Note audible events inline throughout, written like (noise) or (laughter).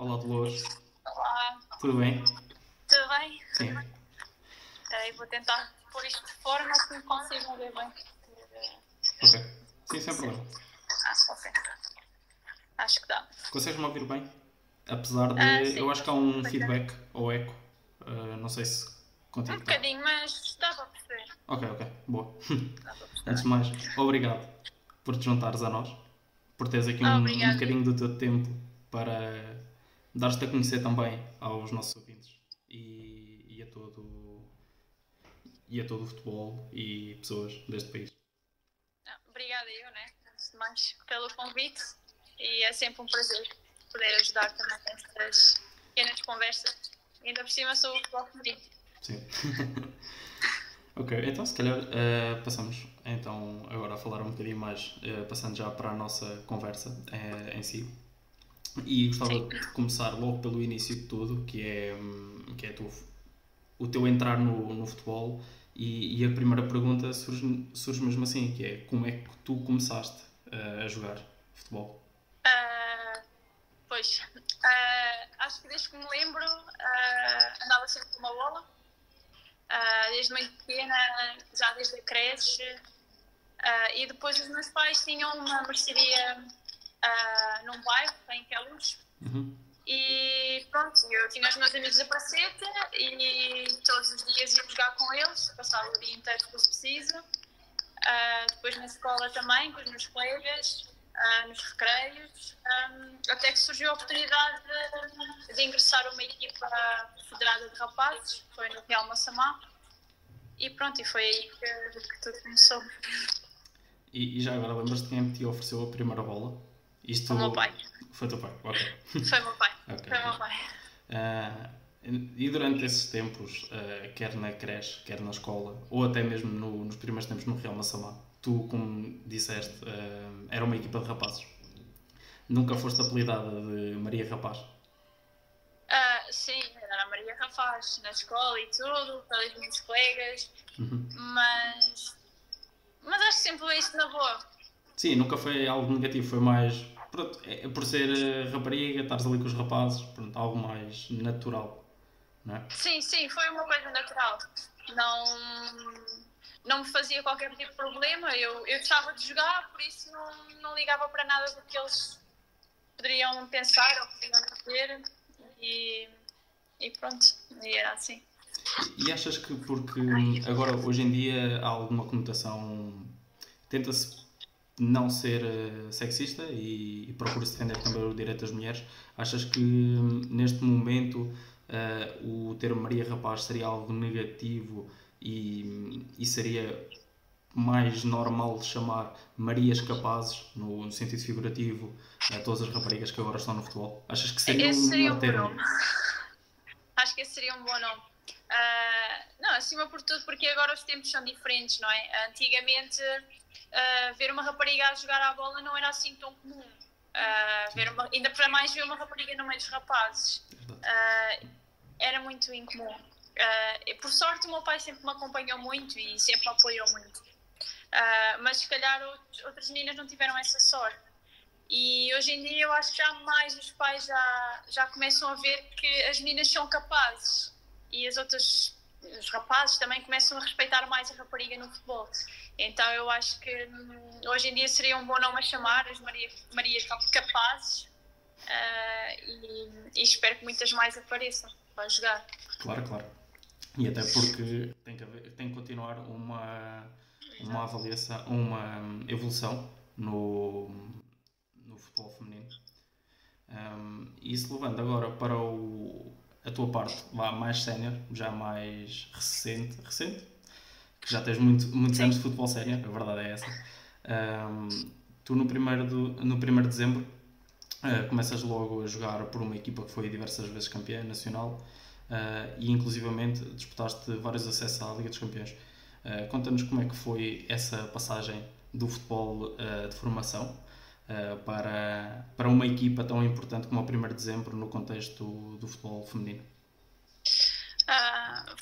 Olá, Dolores. Olá, Tudo bem? tudo bem? Sim. Eh, vou tentar pôr isto de forma que me consigam ver bem. Ok. Sim, sem problema. Ah, ok. Acho que dá. Consegues-me ouvir bem? Apesar de. Ah, eu acho que há um feedback ou eco. Ah, não sei se Um contigo. tá. bocadinho, mas dá para perceber. Ok, ok. Boa. (laughs) Antes de mais, obrigado por te juntares a nós. Por teres aqui um, um bocadinho do teu tempo para dar-te a conhecer também aos nossos ouvintes e, e a todo e a todo o futebol e pessoas deste país. Ah, Obrigada eu, né? Antes de mais, pelo convite. E é sempre um prazer poder ajudar também nestas pequenas conversas. Ainda por cima sou o futebol feminino. Sim. (laughs) ok, então se calhar eh, passamos então agora a falar um bocadinho mais, eh, passando já para a nossa conversa eh, em si. E gostava Sim. de começar logo pelo início de tudo, que é, hum, que é tu, o teu entrar no, no futebol. E, e a primeira pergunta surge, surge mesmo assim, que é como é que tu começaste eh, a jogar futebol? Ah, pois, ah, acho que desde que me lembro ah, andava sempre com uma bola. Desde muito pequena, já desde a creche. E depois os meus pais tinham uma mercearia ah, num bairro, em Queluz. Uhum. E pronto, eu tinha os meus amigos da Praceta e todos os dias ia jogar com eles, passava o dia inteiro se fosse preciso. Ah, depois na escola também, com os meus colegas, ah, nos recreios, ah, até que surgiu a oportunidade de, de ingressar uma equipa federada de rapazes, foi no Real Massamá. E pronto, e foi aí que, que tudo começou. E, e já agora lembras-te quem é que te ofereceu a primeira bola? Isto O meu pai. Foi teu pai, ok. Foi o meu pai. (laughs) Ok, Foi o meu pai. Ah, e durante esses tempos, ah, quer na creche, quer na escola, ou até mesmo no- nos primeiros tempos no Real Massamá, tu, como disseste, ah, era uma equipa de rapazes. Nunca foste apelidada de Maria Rapaz. Ah, sim, era Maria Rafaz na escola e tudo, pelos meus colegas, Uhum. mas. Mas acho que sempre foi isto na boa. Sim, nunca foi algo negativo, foi mais pronto, é- por ser ah, rapariga, estares ali com os rapazes, pronto, algo mais natural, não é? Sim, sim, foi uma coisa natural. Não, não me fazia qualquer tipo de problema. Eu, eu gostava de jogar, por isso não, não ligava para nada do que eles poderiam pensar ou poderiam dizer. E, e pronto, e era assim. E achas que porque agora hoje em dia há alguma conotação tenta-se não ser eh, sexista e, e procura-se defender também o direito das mulheres, achas que neste momento eh, o termo Maria Rapaz seria algo negativo e, e seria mais normal de chamar Marias Capazes, no, no sentido figurativo, a todas as raparigas que agora estão no futebol? Achas que seria Esse um seria um bom nome. (laughs) Acho que esse seria um bom nome. Ah, não, acima por tudo, porque agora os tempos são diferentes, não é? Antigamente, ah, ver uma rapariga a jogar à bola não era assim tão comum. Ah, ver uma- ainda para mais ver uma rapariga no meio dos rapazes. Ah, era muito incomum. E por sorte, o meu pai sempre me acompanhou muito e sempre me apoiou muito. Mas se calhar outros- outras meninas não tiveram essa sorte. E hoje em dia eu acho que já mais os pais já, já começam a ver que as meninas são capazes e as outras, os rapazes também começam a respeitar mais a rapariga no futebol. Então eu acho que hum, hoje em dia seria um bom nome a chamar as Maria, Marias Capazes ah, e, e espero que muitas mais apareçam para jogar. Claro, claro. E até porque tem que, haver- tem que continuar uma, uma avaliação, uma evolução no, no futebol feminino. Um, e isso levando agora para o, a tua parte lá mais sénior, já mais recente, recente, que já tens muito, muitos Sim. anos de futebol sénior, a verdade é essa. Um, tu no primeiro, do, no primeiro de dezembro uh, começas logo a jogar por uma equipa que foi diversas vezes campeã nacional uh, e inclusivamente disputaste vários acessos à Liga dos Campeões. Uh, Conta-nos como é que foi essa passagem do futebol de formação para, para uma equipa tão importante como o 1 de dezembro no contexto do futebol feminino.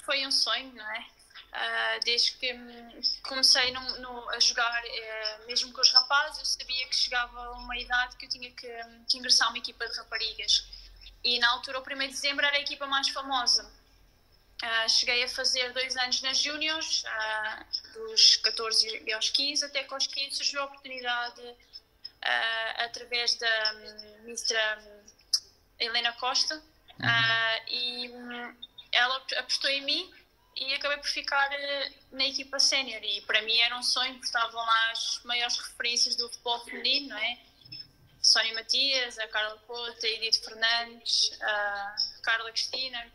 Foi um sonho, não é? Ah, desde que hum, comecei no- no- a jogar, eh, mesmo com os rapazes, eu sabia que chegava a uma idade que eu tinha que, hum, que ingressar uma equipa de raparigas. e na altura, o 1 de dezembro era a equipa mais famosa. Uh, cheguei a fazer dois anos nas Júniors, uh, dos 14 aos 15, até que aos 15 surgiu a oportunidade, uh, através da um, ministra Helena Costa, uhum. e um, ela apostou em mim e acabei por ficar na equipa sénior. E para mim era um sonho, porque estavam lá as maiores referências do futebol feminino, não é? Sónia Matias, a Carla Couto, a Edith Fernandes, a Carla Cristina,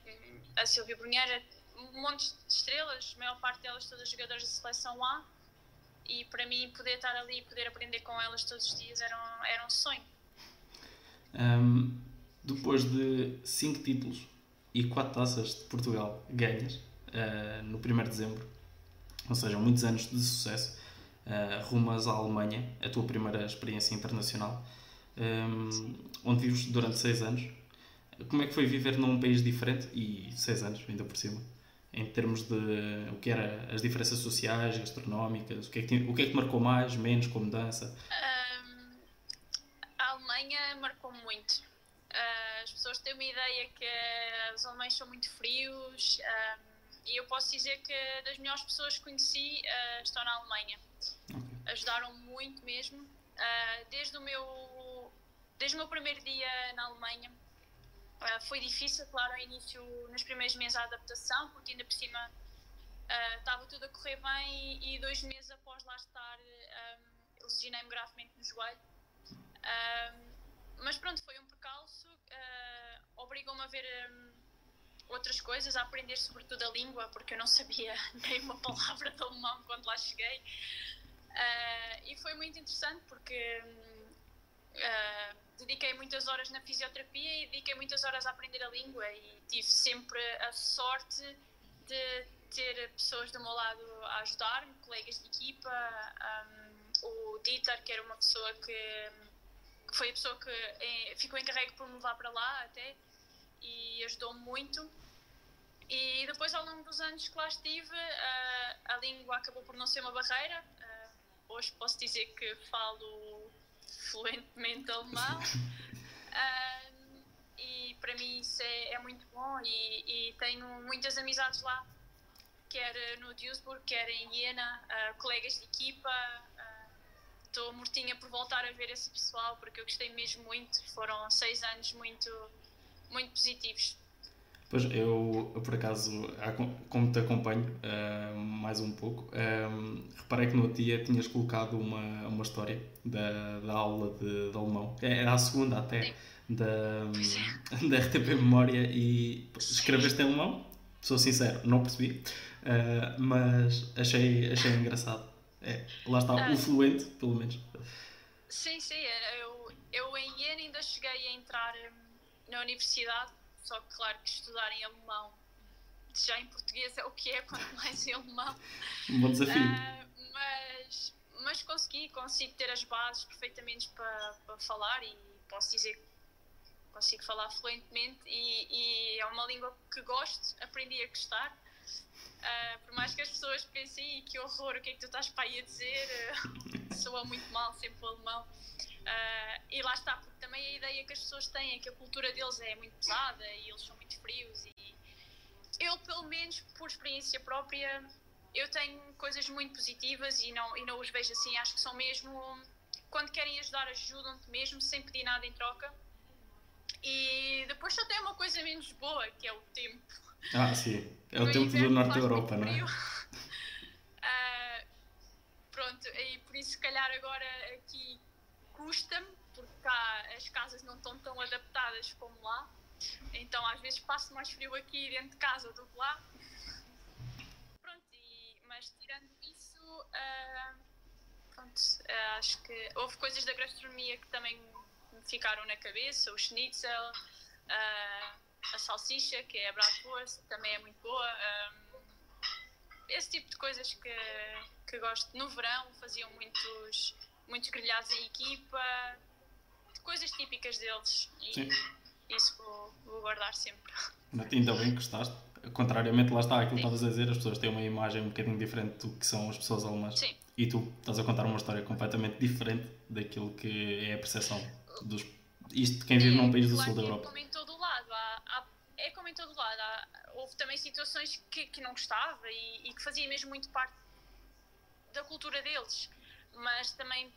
a Silvia Brunheira, um monte de estrelas, a maior parte delas todas jogadoras da seleção A. E para mim, poder estar ali e poder aprender com elas todos os dias era um, era um sonho. Um, depois de 5 títulos e 4 taças de Portugal ganhas uh, no 1 de dezembro, ou seja, muitos anos de sucesso, uh, rumas à Alemanha, a tua primeira experiência internacional um, onde vives durante seis anos. Como é que foi viver num país diferente e seis anos, ainda por cima? Em termos de o que era as diferenças sociais, gastronómicas, o que é que, o que, é que marcou mais, menos, com mudança? Um, a Alemanha marcou muito. Uh, as pessoas têm uma ideia que os alemães são muito frios um, e eu posso dizer que das melhores pessoas que conheci uh, estão na Alemanha. Ajudaram muito mesmo. Uh, desde o meu desde o meu primeiro dia na Alemanha. Uh, foi difícil, claro, ao início, nos primeiros meses, a adaptação, porque ainda por cima estava tudo a correr bem e, e, dois meses após lá estar, um, lesionei-me gravemente no joelho. mas pronto, foi um percalço, obrigou-me a ver um, outras coisas, a aprender sobretudo a língua, porque eu não sabia (laughs) nem uma palavra de alemão quando lá cheguei. Uh, e foi muito interessante porque uh, dediquei muitas horas na fisioterapia e dediquei muitas horas a aprender a língua e tive sempre a sorte de ter pessoas do meu lado a ajudar-me, colegas de equipa, um, o Dieter, que era uma pessoa que, que foi a pessoa que é, ficou encarregue por me levar para lá até e ajudou-me muito. E depois, ao longo dos anos que lá estive, uh, a língua acabou por não ser uma barreira. Uh, hoje posso dizer que falo fluentemente alemão. um, (laughs) e para mim isso é, é muito bom e, e, tenho muitas amizades lá, quer no Duisburg, quer em Jena, uh, colegas de equipa. Estou uh, mortinha por voltar a ver esse pessoal porque eu gostei mesmo muito. Foram seis anos muito, muito positivos. Pois, eu, eu, por acaso, como te acompanho uh, mais um pouco, um, eh, reparei que no dia tinhas colocado uma, uma história da, da aula de, de alemão, era a segunda até, da, (laughs) da RTP Memória, e escreveste em alemão, sou sincero, não percebi, uh, mas achei, achei engraçado. É, lá está, ah, o fluente, pelo menos. Sim, sim, eu, eu em Iena ainda cheguei a entrar na universidade só que, claro, que estudar em alemão, já em português é o que é, quanto (laughs) mais em alemão. Um bom desafio. Uh, mas, mas consegui, consigo ter as bases perfeitamente para, para falar e posso dizer que consigo falar fluentemente e, e, é uma língua que gosto, aprendi a gostar. Uh, por mais que as pessoas pensem que horror, o que é que tu estás para aí a dizer, uh, soa muito mal sempre o alemão. Uh, e lá está, porque também a ideia que as pessoas têm é que a cultura deles é muito pesada e eles são muito frios. E eu, pelo menos por experiência própria, eu tenho coisas muito positivas e não, e não os vejo assim. Acho que são mesmo. Quando querem ajudar, ajudam-te mesmo, sem pedir nada em troca. E depois só tem uma coisa menos boa, que é o tempo. Ah, sim. É o no tempo do Norte da Europa, não é? uh, (laughs) pronto, e por isso, se calhar, agora aqui custa-me, porque cá as casas não estão tão adaptadas como lá. Então às vezes passo mais frio aqui dentro de casa do que lá. Pronto, e, mas tirando isso, uh, pronto, uh, acho que houve coisas da gastronomia que também me ficaram na cabeça, o schnitzel, uh, a salsicha, que é a bratwurst, também é muito boa. esse tipo de coisas que, que gosto. No verão faziam muitos muitos grelhados em equipa, coisas típicas deles. E Sim. isso vou, vou guardar sempre. Ainda bem que gostaste. Contrariamente, lá está aquilo que estavas a dizer, as pessoas têm uma imagem um bocadinho diferente do que são as pessoas alemãs. Sim. E tu estás a contar uma história completamente diferente daquilo que é a percepção dos. Isto de quem vive num país do sul da Europa. Como em todo lado lado. Há, há, é como em todo lado. Há, houve também situações que, que não gostava e, e que fazia mesmo muito parte da cultura deles. Mas também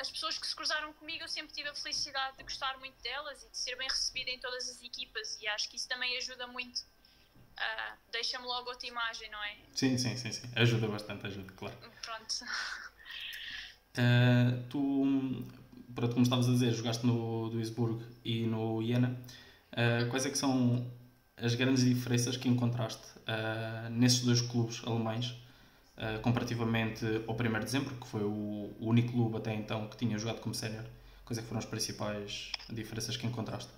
as pessoas que se cruzaram comigo, eu sempre tive a felicidade de gostar muito delas e de ser bem recebida em todas as equipas, e acho que isso também ajuda muito. Uh, Deixa-me logo outra imagem, não é? Sim, sim, sim, sim. Ajuda bastante, ajuda, claro. Pronto. Uh, tu, pronto, como estavas a dizer, jogaste no Duisburg e no Iena. Uh, quais é que são as grandes diferenças que encontraste uh, nesses dois clubes alemães uh, comparativamente ao 1 de dezembro, que foi o, único clube até então que tinha jogado como sénior? Quais é que foram as principais diferenças que encontraste?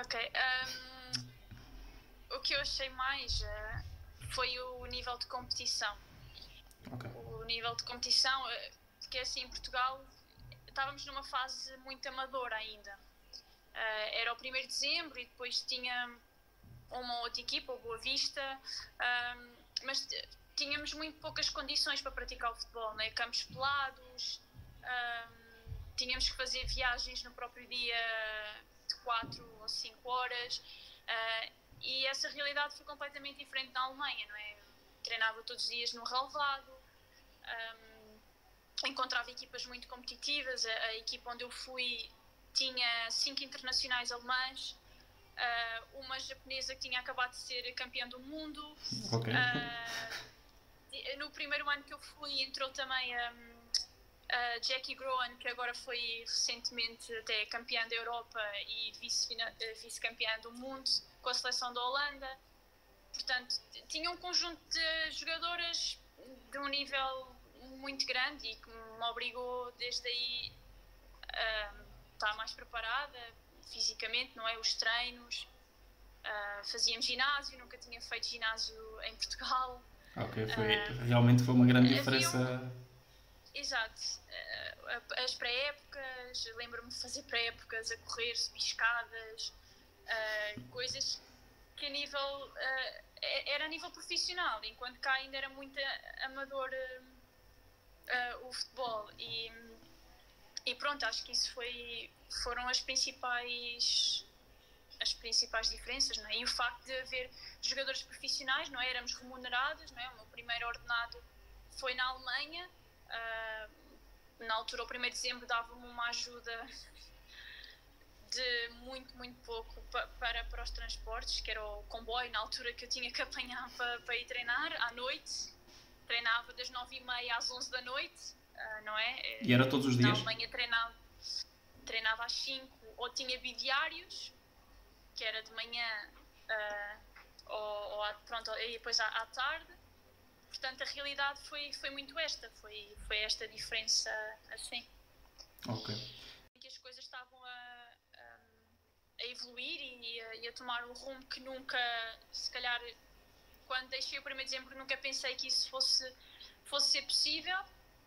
Ok. Um, o que eu achei mais foi o nível de competição. Okay. O nível de competição, porque assim em Portugal estávamos numa fase muito amadora ainda. Uh, era o 1 de dezembro e depois tinha uma outra equipa, o Boa Vista, um, mas tínhamos muito poucas condições para praticar o futebol, né? campos pelados, um, tínhamos que fazer viagens no próprio dia de 4 ou 5 horas uh, e essa realidade foi completamente diferente na Alemanha, não é? Treinava todos os dias no relevado, um, encontrava equipas muito competitivas, a, a equipa onde eu fui tinha cinco internacionais alemães, uh, uma japonesa que tinha acabado de ser campeã do mundo. Okay. Uh, no primeiro ano que eu fui entrou também a, a Jackie Groen, que agora foi recentemente até campeã da Europa e vice-campeã vice do mundo com a seleção da Holanda. Portanto, tinha um conjunto de jogadoras de um nível muito grande e que me obrigou desde aí a estar mais preparada fisicamente, não é? Os treinos, uh, fazíamos ginásio, nunca tinha feito ginásio em Portugal. Ok, foi, uh, realmente foi uma grande diferença. Um, exato. Uh, as pré-épocas, lembro-me de fazer pré-épocas a correr, subir escadas, coisas que a nível. era a nível profissional, enquanto cá ainda era muito amador o futebol. E e pronto, acho que isso foi, foram as principais as principais diferenças, não é? E o facto de haver jogadores profissionais, não é? Éramos remunerados, não é? O meu primeiro ordenado foi na Alemanha. Uh, na altura, o 1 de dezembro, dava-me uma ajuda (laughs) de muito, muito pouco para, para os transportes, que era o comboio, na altura que eu tinha que apanhar (laughs) para, para ir treinar à noite. Treinava das 9h30 às 11 da noite uh, não é? E era todos os dias? Na Alemanha treinava, treinava às 5 ou tinha bidiários, que era de manhã uh, ou, ou, pronto, e depois à, à, tarde. Portanto, a realidade foi, foi muito esta, foi, foi esta diferença assim. Ok. Que as coisas estavam a, a, a evoluir e a, e a tomar um rumo que nunca, se calhar, quando deixei o 1 de dezembro, nunca pensei que isso fosse, fosse ser possível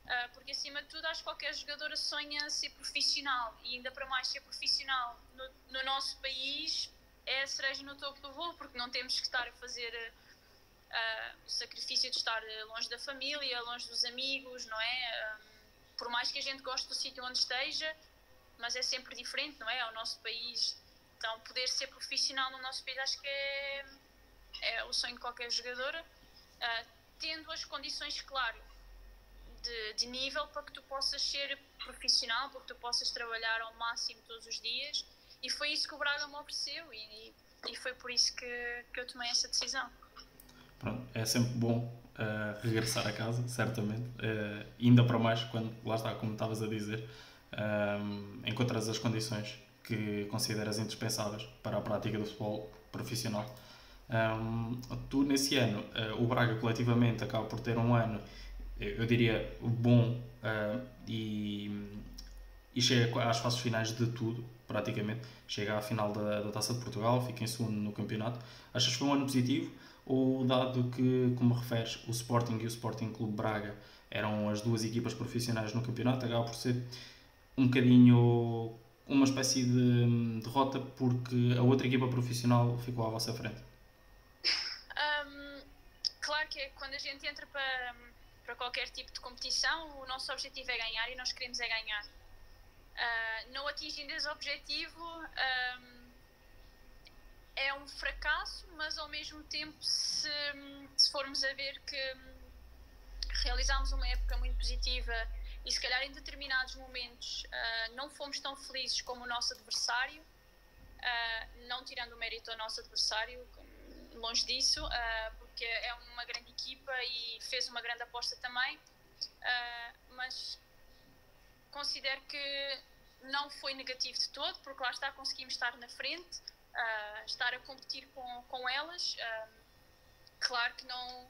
ah, porque acima de tudo acho que qualquer jogadora sonha ser profissional e ainda para mais ser profissional no, no nosso país é a cereja no topo do voo, porque não temos que estar a fazer uh, o sacrifício de estar longe da família, longe dos amigos, não é? Um, por mais que a gente goste do sítio onde esteja, mas é sempre diferente, não é? Ao nosso país. Então, poder ser profissional no nosso país acho que é, é o sonho de qualquer jogadora, uh, tendo as condições, claro, de, de, nível para que tu possas ser profissional, para que tu possas trabalhar ao máximo todos os dias. E foi isso que o Braga me ofereceu e, e foi por isso que, que eu tomei essa decisão. Pronto, é sempre bom uh, regressar a casa, certamente. Uh, ainda para mais quando, lá está, como estavas a dizer, uh, encontras as condições que consideras indispensáveis para a prática do futebol profissional. Um, tu, nesse ano, o Braga coletivamente acaba por ter um ano eu diria, bom uh, e, e chega às fases finais de tudo, praticamente. Chega à final da, da Taça de Portugal, fica em segundo no campeonato. Achas que foi um ano positivo? Ou, dado que, como referes, o Sporting e o Sporting Clube Braga eram as duas equipas profissionais no campeonato, acaba por ser um bocadinho uma espécie de derrota porque a outra equipa profissional ficou à vossa frente? Que quando a gente entra para para qualquer tipo de competição, o nosso objetivo é ganhar e nós queremos é ganhar. Uh, não atingindo esse objetivo um, é um fracasso, mas ao mesmo tempo, se, se formos a ver que realizámos uma época muito positiva e se calhar em determinados momentos uh, não fomos tão felizes como o nosso adversário, uh, não tirando o mérito ao nosso adversário, longe disso, uh, porque é uma grande equipa e fez uma grande aposta também, mas considero que não foi negativo de todo, porque lá está, conseguimos estar na frente, estar a competir com, com elas. claro que não,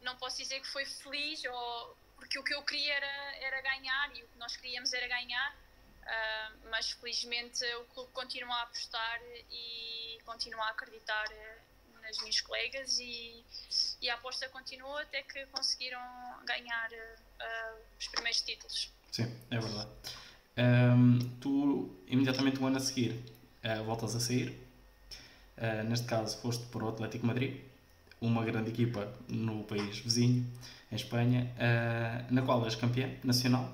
não posso dizer que foi feliz ou porque o que eu queria era, era ganhar e o que nós queríamos era ganhar, uh, mas felizmente o clube continua a apostar e continua a acreditar nas minhas colegas e, e a aposta continua até que conseguiram ganhar uh, os primeiros títulos. Sim, é verdade. Um, tu, imediatamente um ano a seguir, uh, voltas a sair. Uh, neste caso, foste para o Atlético Madrid, uma grande equipa no país vizinho em Espanha, uh, na qual és campeã nacional.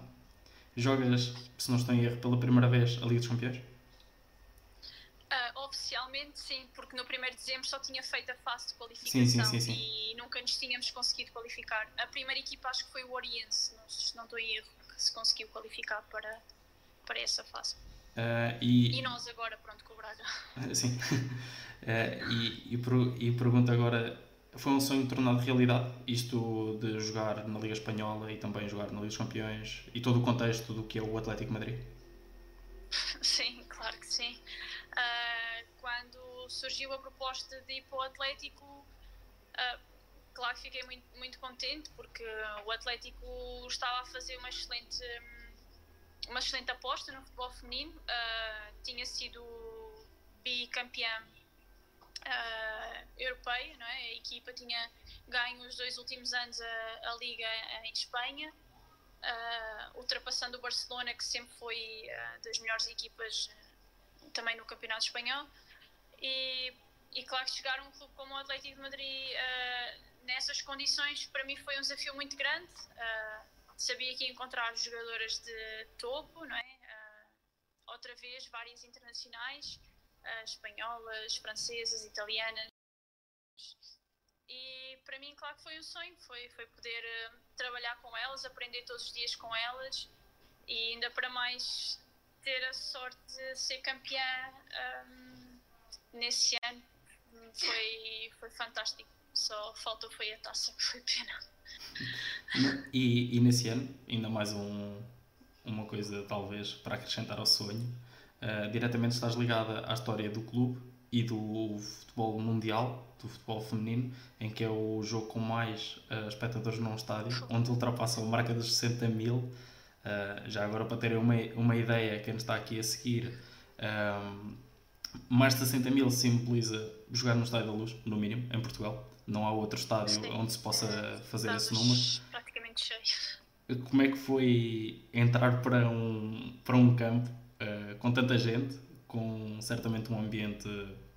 Jogas, se não estou em erro, pela primeira vez a Liga dos Campeões? Oficialmente sim, porque no 1 de dezembro só tinha feito a fase de qualificação sim, sim, sim, e nunca nos tínhamos conseguido qualificar. A primeira equipa acho que foi o Oriense, se não estou em erro, que se conseguiu qualificar para, para essa fase. Uh, e... e... nós agora, pronto, com o Braga. Sim. Uh, (laughs) e, e, e pergunto agora foi um sonho tornado realidade, isto de jogar na Liga Espanhola e também jogar na Liga dos Campeões e todo o contexto do que é o Atlético Madrid? (laughs) Sim, claro que sim. Uh, surgiu a proposta de ir para o Atlético, uh, claro que fiquei muito, muito contente porque o Atlético estava a fazer uma excelente, uma excelente aposta no futebol feminino, uh, tinha sido bicampeão uh, europeia, não é? a equipa tinha ganho os dois últimos anos a, a Liga em Espanha, uh, ultrapassando o Barcelona, que sempre foi uh, das melhores equipas também no Campeonato Espanhol. E, e claro que chegar a um clube como o Atlético de Madrid nessas condições, para mim foi um desafio muito grande. sabia que ia encontrar jogadoras de topo, não é? outra vez, várias internacionais espanholas, francesas, italianas. E para mim, claro que foi um sonho, foi, foi poder uh, trabalhar com elas, aprender todos os dias com elas e ainda para mais ter a sorte de ser campeã um, nesse ano. Foi, foi fantástico. Só faltou foi a taça, que foi pena. E, e nesse ano, ainda mais um, uma coisa talvez para acrescentar ao sonho, uh, diretamente estás ligada à história do clube e do futebol mundial, do futebol feminino, em que é o jogo com mais uh, espectadores num estádio, onde ultrapassa a marca dos 60 mil. Uh, já agora, para terem uma, uma ideia, quem está aqui a seguir, mais de 60 mil simboliza jogar no Estádio da Luz, no mínimo, em Portugal. Não há outro estádio Sim. onde se possa fazer Estamos esse número. praticamente cheio. Como é que foi entrar para um, para um campo uh, com tanta gente, com certamente um ambiente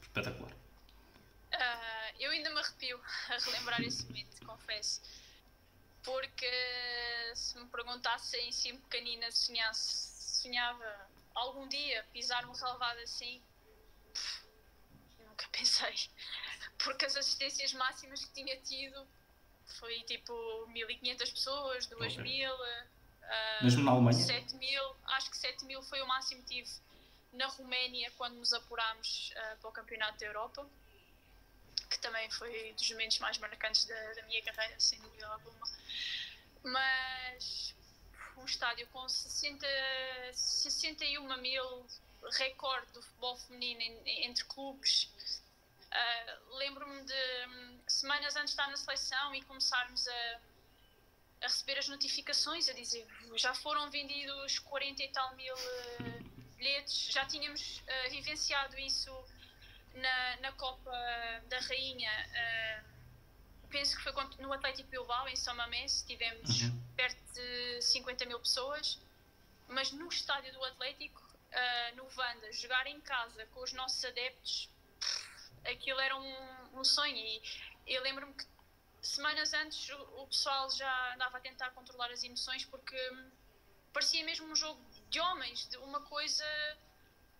espetacular. Uh, eu ainda me arrepio (laughs) a relembrar esse momento, confesso. Porque se me perguntassem se em pequenina sonhasse, sonhava algum dia pisar um relevado assim, pensei. (laughs) Porque as assistências máximas que tinha tido foi tipo 1500 pessoas, 2000. Okay. Uh, Mesmo na Alemanha? 7 mil, acho que 7 mil foi o máximo que tive na Roménia quando nos apurámos uh, para o Campeonato da Europa, que também foi dos momentos mais marcantes da, da minha carreira, sem dúvida alguma. Mas um estádio com 60, 61 mil recorde do futebol feminino em, entre clubes. Uh, Lembro-me de um, semanas antes de estar na seleção e começarmos a a receber as notificações a dizer já foram vendidos 40 e tal mil uh, bilhetes, já tínhamos uh, vivenciado isso na, na Copa da Rainha, uh, penso que foi no Atlético Bilbao, em São Mamés, tivemos uhum. perto de 50 mil pessoas, mas no estádio do Atlético, no Vanda, jogar em casa com os nossos adeptos, aquilo era um, um sonho e eu lembro-me que semanas antes o, pessoal já andava a tentar controlar as emoções porque parecia mesmo um jogo de homens, de uma coisa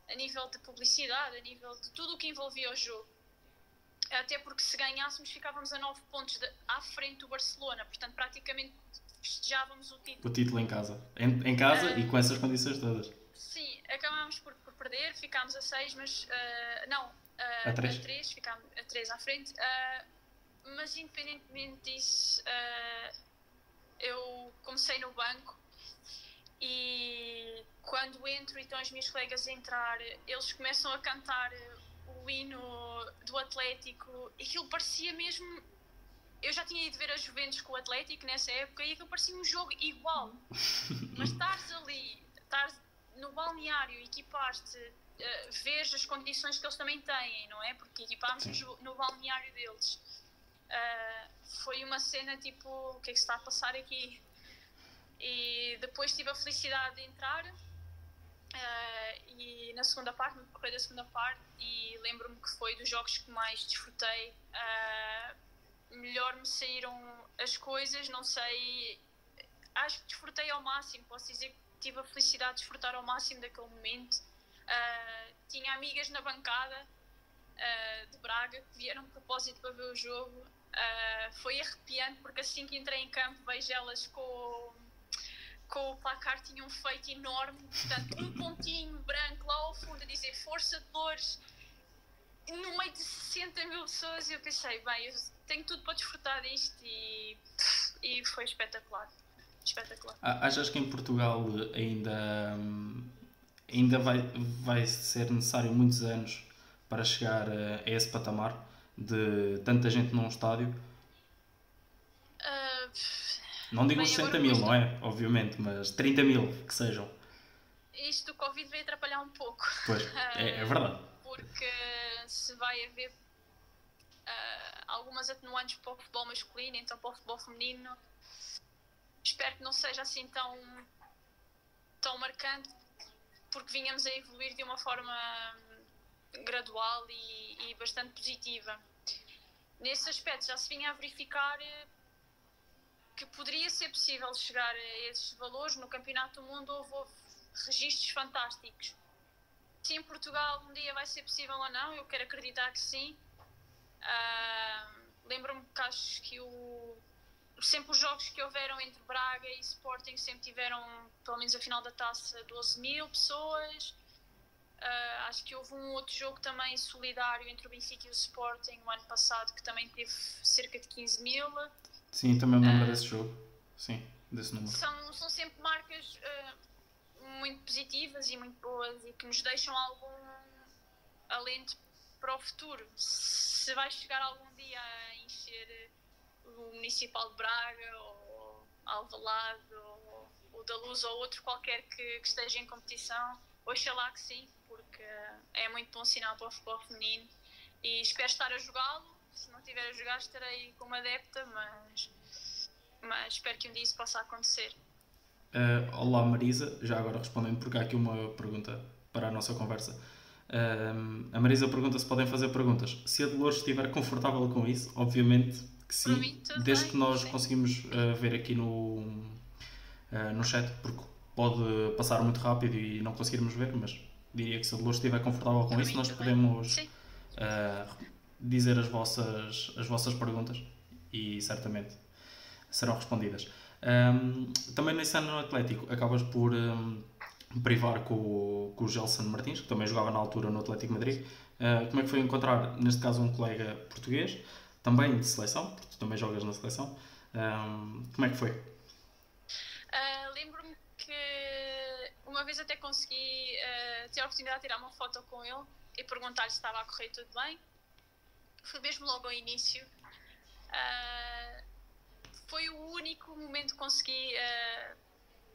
a nível de publicidade, a nível de tudo o que envolvia o jogo. Até porque se ganhássemos ficávamos a 9 pontos de, à frente do Barcelona, portanto praticamente festejávamos o título. O título em casa. Em, em casa uh, e com essas condições todas. Sim, acabámos por, por perder, ficámos a 6, mas uh, não, uh, a 3, ficámos a 3 à frente. mas independentemente disso, eu comecei no banco e quando entro e estão as minhas colegas a entrar, eles começam a cantar o hino do Atlético e aquilo parecia mesmo. Eu já tinha ido ver a Juventus com o Atlético nessa época e aquilo parecia um jogo igual. (laughs) Mas estares ali, estares no balneário, equipaste, uh, vês as condições que eles também têm, não é? Porque equipámos no, no balneário deles. Uh, foi uma cena tipo: o que é que se está a passar aqui? E depois tive a felicidade de entrar uh, e na segunda parte, no decorrer da segunda parte, e lembro-me que foi dos jogos que mais desfrutei. Melhor me saíram as coisas, não sei. Acho que desfrutei ao máximo, posso dizer que tive a felicidade de desfrutar ao máximo daquele momento. Uh, tinha amigas na bancada de Braga que vieram de propósito para ver o jogo. foi arrepiante porque assim que entrei em campo vejo elas com com o placar tinha um feito enorme, portanto, um pontinho branco lá ao fundo a dizer Força de Loures, no meio de 60 mil pessoas, eu pensei, bem, eu tenho tudo para desfrutar disto e, e foi espetacular. Espetacular. Achas que em Portugal ainda, ainda vai, vai ser necessário muitos anos para chegar a esse patamar de tanta gente num estádio? Não digo os 60 mil, não é? Obviamente, mas 30 mil que sejam. Isto do Covid veio atrapalhar um pouco. Pois, é, é verdade. Porque se vai haver uh, algumas atenuantes para o futebol masculino, então para o futebol feminino, espero que não seja assim tão, tão marcante, porque vinhamos a evoluir de uma forma gradual e, e bastante positiva. Nesse aspecto já se vinha a verificar que poderia ser possível chegar a esses valores. No Campeonato do Mundo houve, houve registros fantásticos. Se em Portugal um dia vai ser possível ou não, eu quero acreditar que sim. Uh, Lembro-me que acho que o, sempre os jogos que houveram entre Braga e Sporting sempre tiveram, pelo menos a final da taça, 12 mil pessoas. Uh, acho que houve um outro jogo também solidário entre o Benfica e o Sporting o ano passado que também teve cerca de 15 mil. Sim, também me lembro uh, desse jogo. Sim, desse número. São, são sempre marcas uh, muito positivas e muito boas e que nos deixam algum alento para o futuro. Se vai chegar algum dia a encher o Municipal de Braga ou Alvalade ou o da Luz ou outro qualquer que, que esteja em competição, oxalá que sim, porque é muito bom sinal para o futebol feminino e espero estar a jogá-lo se não tiver a jogar estarei como adepta, mas, mas espero que um dia isso possa acontecer. Uh, olá Marisa, já agora respondendo porque há aqui uma pergunta para a nossa conversa. Uh, a Marisa pergunta se podem fazer perguntas. Se a Dolores estiver confortável com isso, obviamente que sim, mim, desde bem, que nós sim. conseguimos uh, ver aqui no, no chat, porque pode passar muito rápido e não conseguirmos ver, mas diria que se a Dolores estiver confortável com isso, nós podemos dizer as vossas, as vossas perguntas e certamente serão respondidas. Um, também nesse ano no Atlético acabas por um, privar com o, com o Gelson Martins, que também jogava na altura no Atlético Madrid. Uh, como é que foi encontrar, neste caso, um colega português, também de seleção, porque tu também jogas na seleção? Um, como é que foi? Uh, Lembro-me que uma vez até consegui uh, ter a oportunidade de tirar uma foto com ele e perguntar-lhe se estava a correr tudo bem foi mesmo logo ao início. Uh, foi o único momento que consegui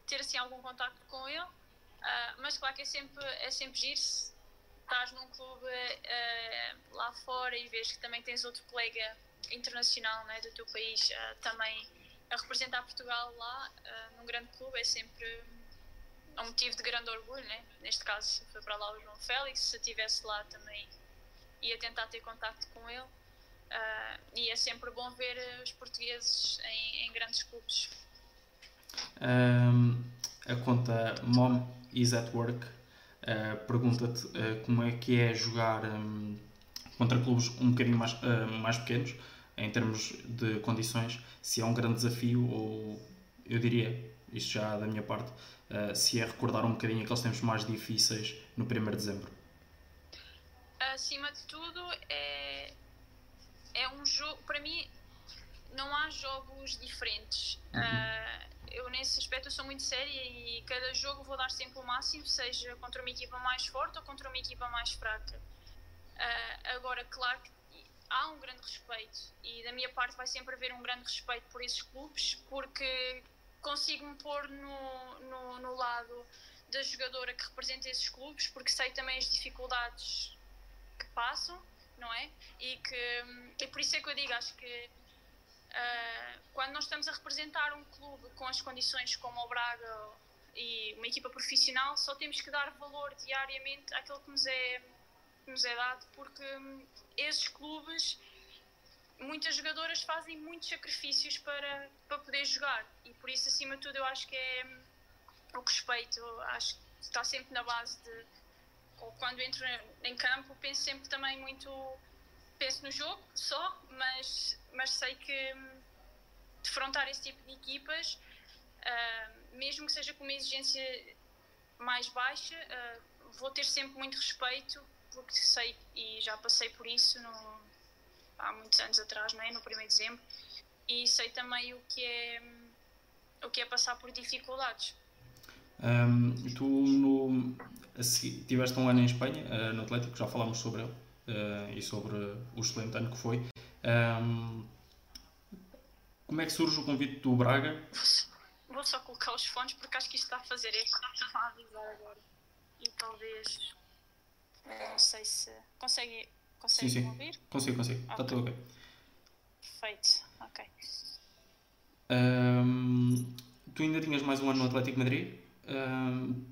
ter assim algum contacto com ele, mas claro que é sempre, é sempre giro se estás num clube lá fora e vês que também tens outro colega internacional né, do teu país também a representar Portugal lá num grande clube é sempre um motivo de grande orgulho, né? neste caso foi para lá o João Félix, se estivesse lá também ia tentar ter contato com ele. Uh, e é sempre bom ver os portugueses em, em grandes clubes. Um, a conta Mom is at work uh, pergunta-te uh, como é que é jogar um, contra clubes um bocadinho mais, uh, mais pequenos, em termos de condições, se é um grande desafio ou, eu diria, isto já da minha parte, se é recordar um bocadinho aqueles tempos mais difíceis no 1 de dezembro. Acima de tudo, é, é um jogo, para mim, não há jogos diferentes. Uhum eu nesse aspecto sou muito séria e cada jogo vou dar sempre o máximo, seja contra uma equipa mais forte ou contra uma equipa mais fraca. Uh, agora, claro que há um grande respeito e da minha parte vai sempre haver um grande respeito por esses clubes porque consigo me pôr no, no, no lado da jogadora que representa esses clubes porque sei também as dificuldades que passam, não é? E que e por isso é que eu digo, acho que Uh, quando nós estamos a representar um clube com as condições como o Braga e uma equipa profissional, só temos que dar valor diariamente àquilo que nos é, que nos é dado, porque hum, esses clubes, muitas jogadoras fazem muitos sacrifícios para, para poder jogar e por isso, acima de tudo, eu acho que é hum, o respeito, acho que está sempre na base de. Quando entro em campo, penso sempre também muito penso no jogo só, mas, mas sei que hum, defrontar esse tipo de equipas, uh, mesmo que seja com uma exigência mais baixa, uh, vou ter sempre muito respeito, porque sei e já passei por isso no, há muitos anos atrás, não é? no primeiro dezembro, e sei também o que é, o que é passar por dificuldades. Um, tu no, tiveste um ano em Espanha, uh, no Atlético, já falámos sobre ele uh, e sobre o excelente ano que foi. Um, como é que surge o convite do Braga? Vou só colocar os fones porque acho que isto está a fazer eco. Está a avisar agora. E talvez. Não sei se. Consegue, consegue sim, sim. ouvir? Consigo, consigo. Okay. Está tudo ok. Perfeito, ok. Um, tu ainda tinhas mais um ano no Atlético Madrid. Um,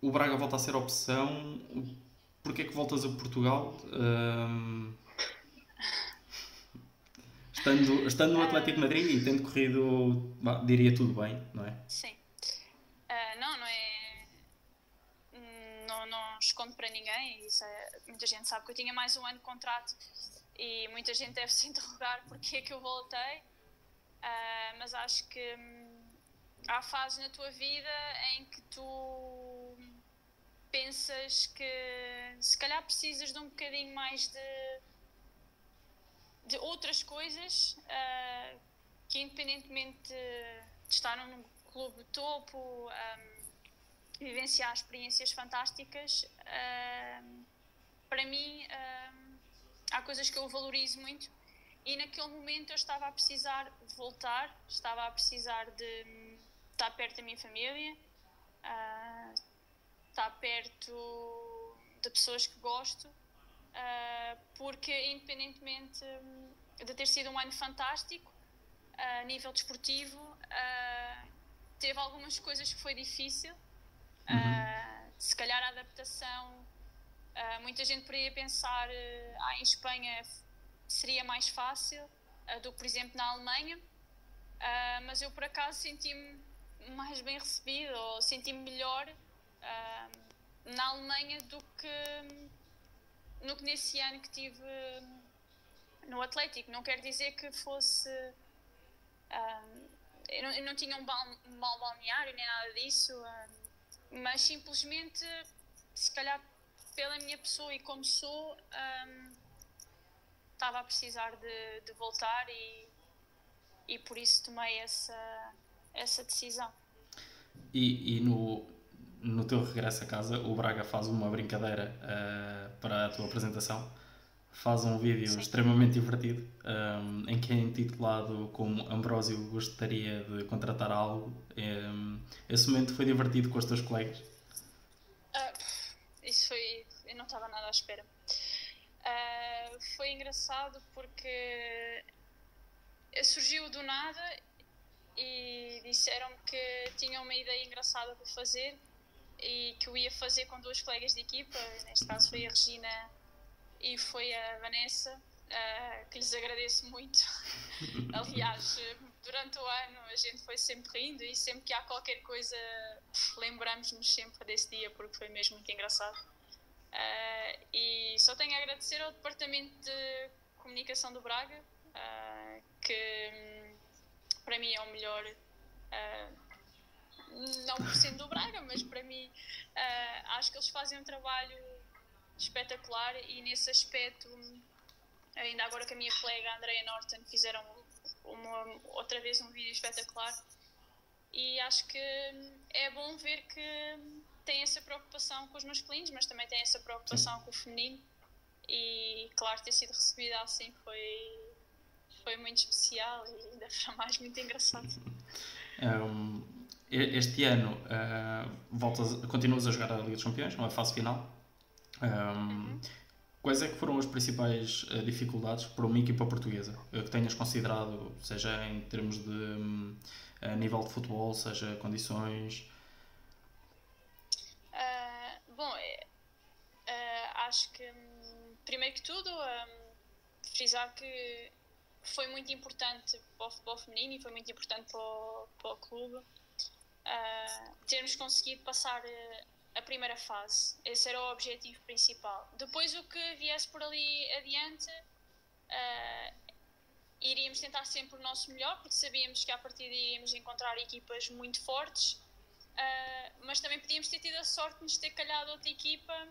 o Braga volta a ser opção porque é que voltas a Portugal? Um, estando, estando no Atlético Madrid e tendo corrido, diria tudo bem, não é? Sim. Uh, não, não é. Não, não escondo para ninguém. Isso é, muita gente sabe que eu tinha mais um ano de contrato e muita gente deve se interrogar porque é que eu voltei. Uh, mas acho que hum, há fases na tua vida em que tu pensas que se calhar precisas de um bocadinho mais de, de outras coisas uh, que independentemente de estar num clube topo um, vivenciar experiências fantásticas uh, para mim uh, há coisas que eu valorizo muito. E naquele momento eu estava a precisar de voltar estava a precisar de estar perto da minha família estar perto de pessoas que gosto, uh, porque independentemente hum, de ter sido um ano fantástico, a nível desportivo, uh, teve algumas coisas que foi difícil. Uhum. Uh, se calhar a adaptação, muita gente poderia pensar ah, em Espanha seria mais fácil do que, por exemplo, na Alemanha, mas eu por acaso senti-me mais bem recebido ou senti-me melhor na Alemanha do que, no que nesse ano que tive no Atlético. Não quer dizer que fosse. Eu, não, eu, não, tinha um mau balneário nem nada disso, mas simplesmente, se calhar pela minha pessoa e como sou, estava a precisar de, de voltar e, e por isso tomei essa, essa decisão. E, e no, no teu regresso a casa, o Braga faz uma brincadeira uh, para a tua apresentação. Faz um vídeo Sim. extremamente divertido um, eh, em que é intitulado como Ambrósio gostaria de contratar algo. Um, eh, esse momento foi divertido com os teus colegas? Uh, isso foi. Eu não estava nada à espera. Uh, foi engraçado porque surgiu do nada e disseram-me que tinham uma ideia engraçada para fazer e que eu ia fazer com duas colegas de equipa, neste caso foi a Regina e foi a Vanessa, uh, que lhes agradeço muito. (laughs) Aliás, durante o ano a gente foi sempre rindo e sempre que há qualquer coisa lembramos-nos sempre desse dia porque foi mesmo muito engraçado. Uh, e só tenho a agradecer ao Departamento de Comunicação do Braga, uh, que um, para mim é o melhor, não por sendo do Braga, mas para mim acho que eles fazem um trabalho espetacular e nesse aspecto, ainda agora que a minha colega Andrea Norton fizeram uma, outra vez um vídeo espetacular e acho que é bom ver que tem essa preocupação com os masculinos, mas também tem essa preocupação Sim. com o feminino. E claro, ter sido recebida assim foi, foi muito especial e ainda (laughs) foi mais muito engraçado. (laughs) Um, este ano uh, voltas, continuas a jogar a Liga dos Campeões, numa fase final. Um, uhum. Quais é que foram as principais uh, dificuldades para uma equipa portuguesa uh, que tenhas considerado, seja em termos de um, nível de futebol, seja condições? bom, acho que primeiro que tudo frisar que foi muito importante para o futebol feminino e foi muito importante para o, para o clube termos conseguido passar a primeira fase. Esse era o objetivo principal. Depois, o que viesse por ali adiante, uh, iríamos tentar sempre o nosso melhor, porque sabíamos que a partir iríamos encontrar equipas muito fortes, uh, mas também podíamos ter tido a sorte de nos ter calhado outra equipa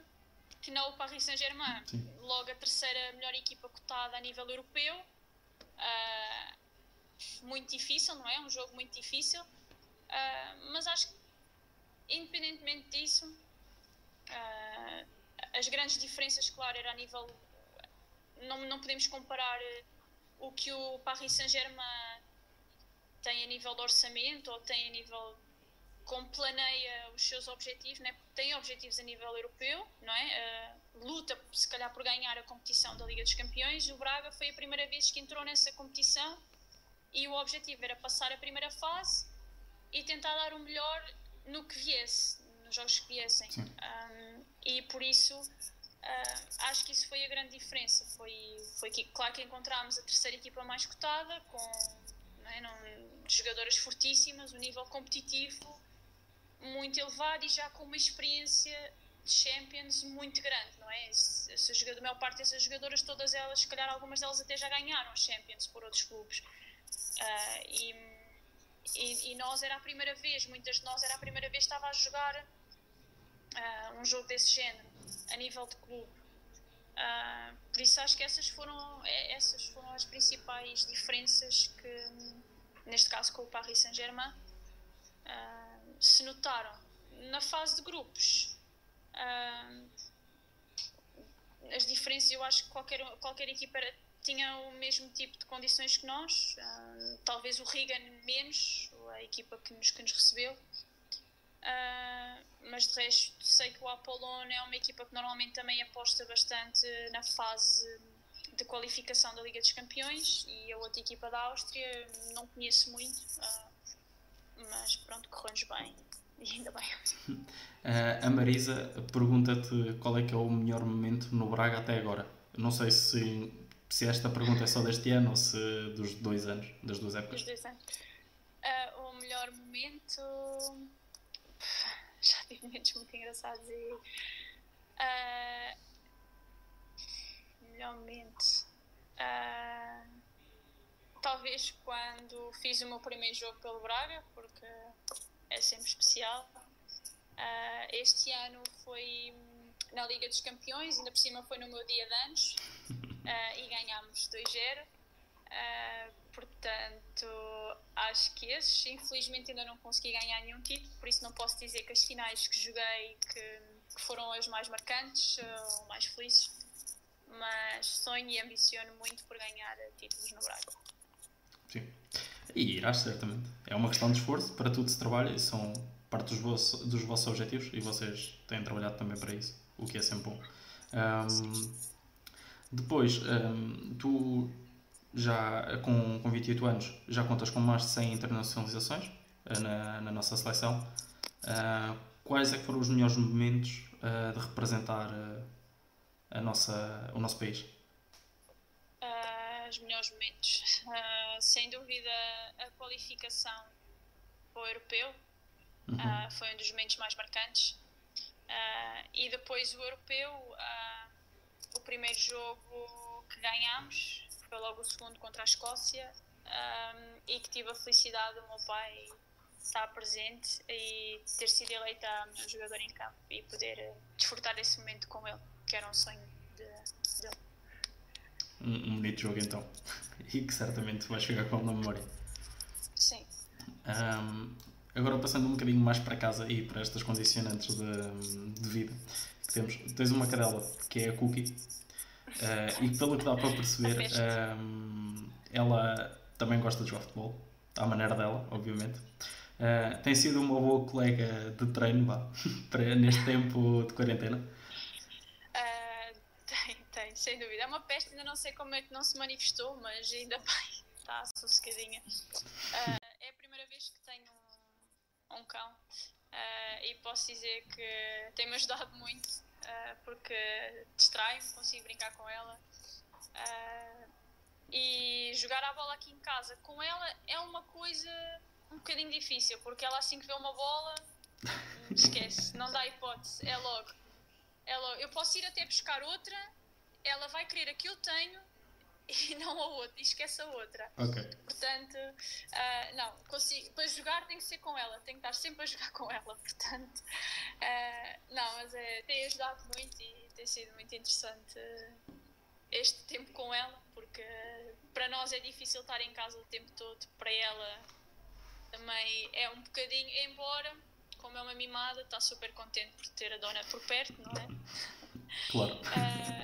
que não o Paris Saint-Germain, logo a terceira melhor equipa cotada a nível europeu. Uh, muito difícil, não é? Um jogo muito difícil, mas acho que independentemente disso, uh, as grandes diferenças, claro, era a nível. Não, não podemos comparar eh, o que o Paris Saint-Germain tem a nível de orçamento ou tem a nível. como planeia os seus objetivos, né? porque tem objetivos a nível europeu, não é? Uh, luta, se calhar, por ganhar a competição da Liga dos Campeões. O Braga foi a primeira vez que entrou nessa competição e o objetivo era passar a primeira fase e tentar dar o melhor no que viesse, nos jogos que viessem. Um, e por isso uh, acho que isso foi a grande diferença. Foi, foi que, claro que encontramos a terceira equipa mais cotada, com não é, não, jogadoras fortíssimas, um nível competitivo muito elevado e já com uma experiência de Champions muito grande, não é? Essa, essa, a maior parte dessas jogadoras, todas elas, se calhar algumas delas até já ganharam Champions por outros clubes. Uh, e e, e, nós era a primeira vez, muitas de nós era a primeira vez que estava a jogar uh, um jogo desse género, a nível de clube. Uh, por isso acho que essas foram, é, essas foram as principais diferenças que, neste caso com o Paris Saint-Germain, uh, se notaram. Na fase de grupos, as diferenças, eu acho que qualquer, qualquer equipa era tinha o mesmo tipo de condições que nós, uh, talvez o Regan menos, a equipa que nos, que nos recebeu, uh, mas de resto sei que o Apollon é uma equipa que normalmente também aposta bastante na fase de qualificação da Liga dos Campeões e a outra equipa da Áustria não conheço muito, uh, mas pronto, correu-nos bem e ainda bem. (laughs) a Marisa pergunta-te qual é que é o melhor momento no Braga até agora. Não sei se se esta pergunta é só deste ano ou se dos dois anos, das duas épocas. Dos dois anos. Uh, o melhor momento. Já tive momentos muito engraçados e. Uh, melhor momento. Uh, talvez quando fiz o meu primeiro jogo pelo Braga, porque é sempre especial. Uh, este ano foi na Liga dos Campeões, ainda por cima foi no meu dia de anos uh, e ganhámos 2-0. Uh, ah, portanto, acho que esses, infelizmente, ainda não consegui ganhar nenhum título, por isso não posso dizer que as finais que joguei que, que foram as mais marcantes ou mais felizes, mas sonho e ambiciono muito por ganhar títulos no Braga. Sim, e irás certamente. É uma questão de esforço, para tudo se trabalha e são parte dos vossos, dos vossos objetivos e vocês têm trabalhado também para isso, o que é sempre bom. Um, depois, um, tu já com, com 28 anos já contas com mais de 100 internacionalizações uh, na, na nossa seleção. Uh, quais é que foram os melhores momentos uh, de representar a nossa, o nosso país? os melhores momentos. sem dúvida, a qualificação para o europeu Uhum. Uh, foi um dos momentos mais marcantes. Uh, e depois o europeu, uh, o primeiro jogo que ganhámos foi logo o segundo contra a Escócia um, e que tive a felicidade do meu pai estar presente e ter sido eleita a melhor jogador em campo e poder desfrutar desse momento com ele, que era um sonho dele. De, um, um bonito jogo então, (laughs) e que certamente vais ficar com ele na memória. Sim. Um, agora passando um bocadinho mais para casa e para estas condicionantes de, de vida temos, tens uma cadela que é a Cookie uh, e pelo que dá para perceber um, ela também gosta de jogar futebol à maneira dela, obviamente. Uh, tem sido uma boa colega de treino (laughs) para, neste tempo de quarentena. Uh, tem, tem, sem dúvida. É uma peste, ainda não sei como é que não se manifestou mas ainda bem, está sossegadinha. É a primeira vez que tenho um cão uh, e posso dizer que tem-me ajudado muito uh, porque distrai-me, consigo brincar com ela uh, e jogar a bola aqui em casa com ela é uma coisa um bocadinho difícil porque ela assim que vê uma bola esquece, não dá hipótese, é logo. é logo. Eu posso ir até buscar outra, ela vai querer a que eu tenho e não a outra, e esquece a outra. Ok. Portanto, uh, não, consigo, para jogar tem que ser com ela, tenho que estar sempre a jogar com ela, portanto, uh, não, mas é, tem ajudado muito e tem sido muito interessante este tempo com ela, porque para nós é difícil estar em casa o tempo todo, para ela também é um bocadinho, embora, como é uma mimada, está super contente por ter a dona por perto, não é? Claro. Uh.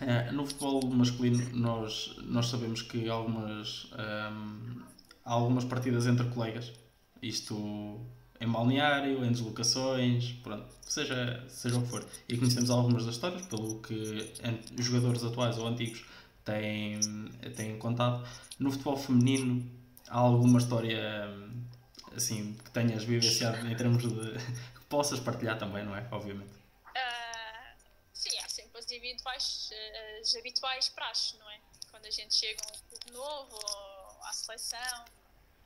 Uh, no futebol masculino, nós, nós sabemos que algumas, um, ehm, há algumas partidas entre colegas, isto em balneário, em deslocações, pronto, seja, seja o que for. E conhecemos algumas das histórias, pelo que jogadores atuais ou antigos têm, têm contado. No futebol feminino, há alguma história assim que tenhas vivenciado em termos de. (laughs) que possas partilhar também, não é? Obviamente habituais, as habituais praxes, não é? Quando a gente chega a um clube novo à seleção.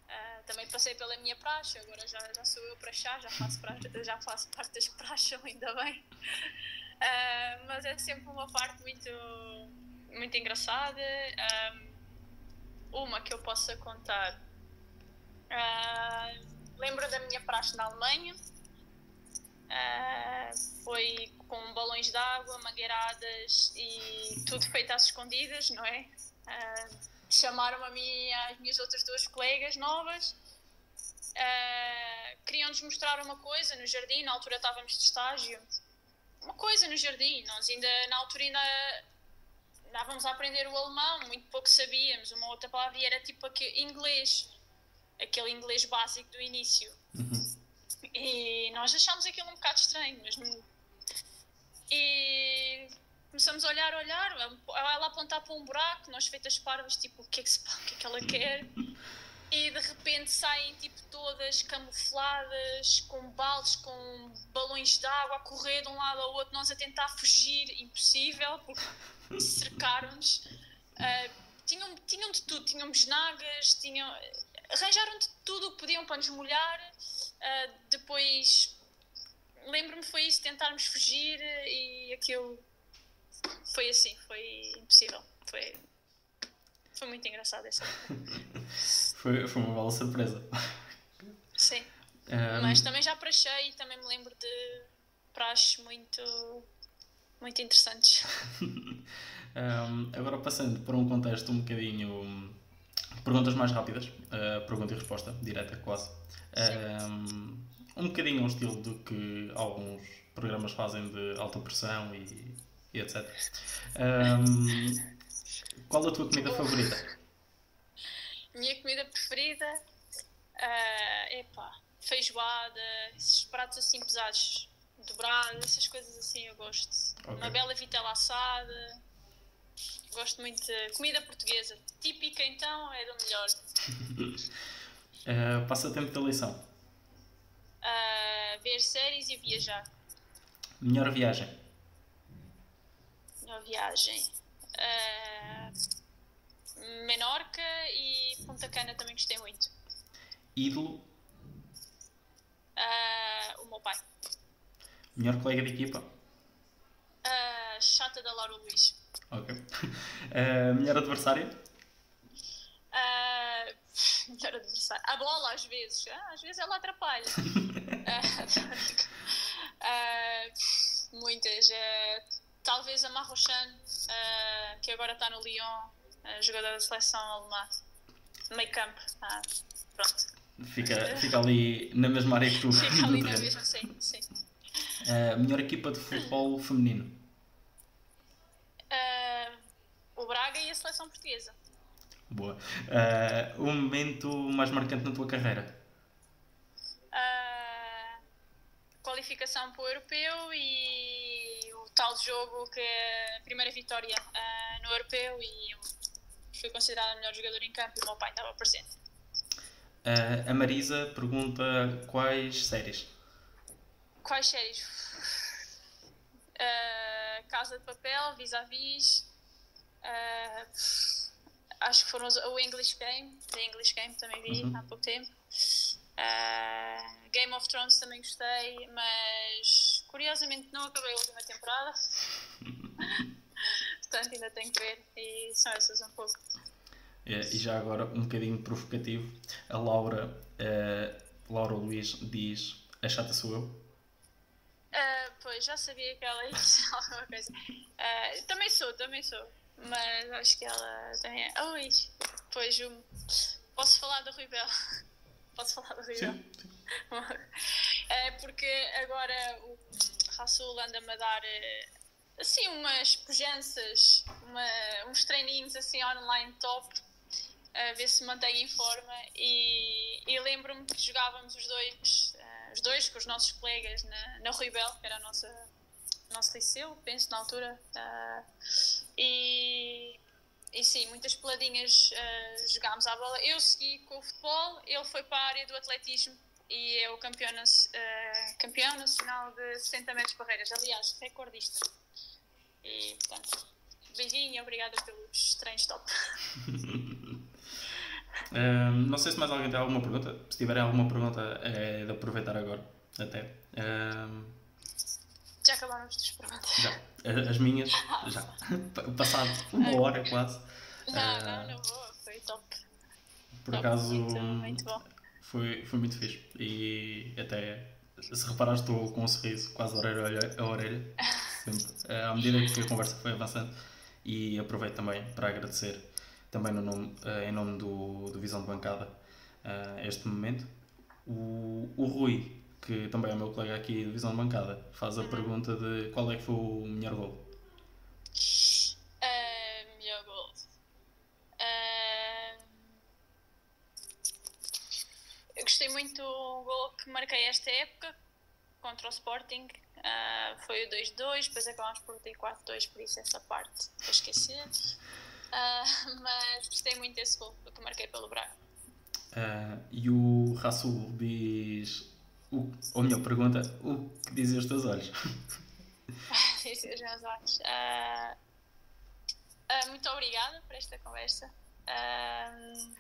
Uh, também passei pela minha praxe, agora já, já sou eu para chá, já faço, já faço parte das praxes, (laughs) ainda bem. Uh, mas é sempre uma parte muito, muito engraçada. Um, uma que eu possa contar. Uh, lembro da minha praxe na Alemanha Uh, foi com balões de água, mangueiradas e tudo feito às escondidas, não é? Uh, chamaram a mim e às minhas outras duas colegas novas. Uh, Queriam-nos mostrar uma coisa no jardim, na altura estávamos de estágio. Uma coisa no jardim, nós ainda na altura ainda andávamos a aprender o alemão, muito pouco sabíamos. Uma outra palavra era tipo aquele inglês, aquele inglês básico do início. Uhum. E nós achámos aquilo um bocado estranho, mas não... E começamos a olhar, olhar, ela apontar para um buraco, nós feitas parvas, tipo, o que é que, se, (laughs) o que, é que ela quer? E de repente saem tipo todas camufladas, com baldes, com balões de água a correr de um lado ao outro, nós a tentar fugir, impossível, porque cercaram-nos. Uh, tinham, tinham de tudo, tinham besnagas, tinham, arranjaram de tudo o que podiam para nos molhar. Uh, depois lembro-me foi isso, tentarmos fugir e aquilo foi assim, foi impossível. Foi, foi muito engraçado essa. (laughs) foi, foi uma bela surpresa. Sim. Um... Mas também já prachei e também me lembro de praxes muito, muito interessantes. um, (laughs) agora passando para um contexto um bocadinho. Perguntas mais rápidas, uh, pergunta e resposta, direta quase. Um, um bocadinho ao estilo do que alguns programas fazem de alta pressão e, e etc. Um, qual a tua comida favorita? Minha comida preferida? Uh, epá, feijoada, esses pratos assim pesados, dobrados, essas coisas assim eu gosto. Okay. Uma bela vitela assada. Gosto muito de comida portuguesa. Típica então é do melhor. Uh, (laughs) passatempo da eleição. Uh, ver séries e viajar. Melhor viagem. Melhor viagem. Uh, Menorca e Punta Cana também gostei muito. Ídolo? Uh, o meu pai. Melhor colega de equipa? Uh, chata da Laura Luís. Ok. Uh, (laughs) melhor adversário? Uh, (laughs) melhor adversário. A bola, às vezes. Ah, às vezes ela atrapalha. uh, (laughs) muitas. talvez a Marrochan, que agora está no Lyon, jogadora da seleção alemã. Meio campo. pronto. Fica, fica ali na mesma área que tu. Fica ali na mesma, sim. sim. melhor equipa de futebol feminino? O Braga e a seleção portuguesa. Boa. Uh, o momento mais marcante na tua carreira? Uh, qualificação para o europeu e o tal jogo que é a primeira vitória uh, no europeu e fui considerada a melhor jogadora em campo e o meu pai estava presente. Uh, a Marisa pergunta quais séries? Quais séries? Casa de Papel, Vis-a-Vis. -vis, acho que foram os, o English Game, The English Game também vi uhum. há pouco tempo. Uh, Game of Thrones também gostei, mas curiosamente não acabei a última temporada. (laughs) Portanto, ainda tenho que ver e são essas um pouco. É, e já agora, um bocadinho provocativo, a Laura, uh, Laura Luís diz: A chata sou eu? Uh, pois, já sabia que ela ia dizer (laughs) alguma coisa. Uh, também sou, também sou. Mas acho que ela também é. Oi! Pois, um... posso falar da Rui Bel? (laughs) Posso falar da Rui Bel? Sim, sim. (laughs) é porque agora o Rasul anda-me a dar eh, assim umas pujanças, uma, uns treininhos assim online top a ver se mantém em forma e, e lembro-me que jogávamos os dois, uh, os dois com os nossos colegas na, na Rui Bel, que era a nossa nosso liceu, penso na altura. Uh, e, e sim, muitas peladinhas uh, jogámos à bola. Eu segui com o futebol, ele foi para a área do atletismo e é o campeão, uh, campeão nacional de 60 metros barreiras. Aliás, recordista. E portanto, beijinho, obrigada pelos treinos top. (laughs) um, não sei se mais alguém tem alguma pergunta. Se tiverem alguma pergunta, é de aproveitar agora. Até. Um, já acabaram as tuas perguntas? Já. As minhas, já. (laughs) Passado uma hora quase. Não, uh, não, não vou. Foi top. Por top, acaso. Muito, muito bom. Foi, foi muito fixe. E até, se reparaste, estou com um sorriso quase a orelha a orelha. Sempre. À medida que a conversa foi avançando. E aproveito também para agradecer, também no nome, em nome do, do Visão de Bancada, este momento. O, o Rui que também é o meu colega aqui de Visão de Bancada, faz a uhum. pergunta de qual é que foi o melhor gol. Uh, melhor gol. Uh, eu gostei muito do gol que marquei esta época contra o Sporting. Uh, foi o 2-2, depois acabámos por ter 4-2, por isso essa parte vou esquecer. Uh, mas gostei muito desse gol que marquei pelo Braga. Uh, e o Rasul diz o, ou melhor, pergunta: o que dizem os teus olhos? os meus olhos. Uh, uh, muito obrigada por esta conversa. Uh,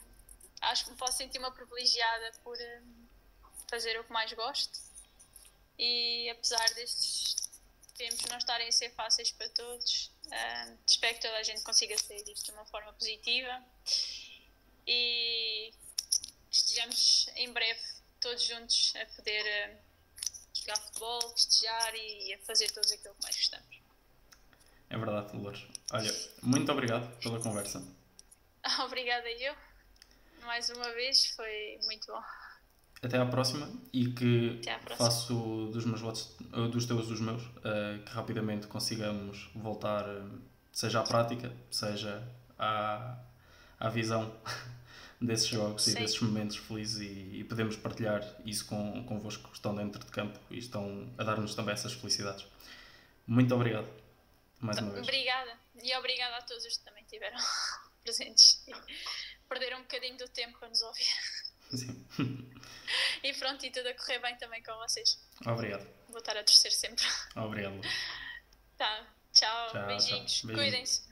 acho que me posso sentir uma privilegiada por fazer o que mais gosto. E apesar destes tempos não estarem a ser fáceis para todos, espero que toda a gente consiga sair disto de uma forma positiva e estejamos em breve todos juntos a poder uh, jogar futebol, festejar e a fazer tudo aquilo que mais gostamos. É verdade, Dolores. Olha, muito obrigado pela conversa. (laughs) Obrigada eu. Mais uma vez, foi muito bom. Até à próxima e que próxima. faço dos meus votos, eh, dos teus dos meus, uh, que rapidamente consigamos voltar, seja à prática, seja à, à visão (laughs) desses jogos Sim. e desses momentos felizes e, e, podemos partilhar isso com, convosco que estão dentro de campo e estão a dar-nos também essas felicidades. Muito obrigado, mais uma vez. Obrigada, e obrigada a todos os que também estiveram (laughs) presentes e perderam um bocadinho do tempo para nos ouvir. Sim. (laughs) e pronto, e tudo a correr bem também com vocês. Obrigado. Vou estar a torcer sempre. Obrigado. Tá, tchau, tchau beijinhos, tchau. cuidem-se.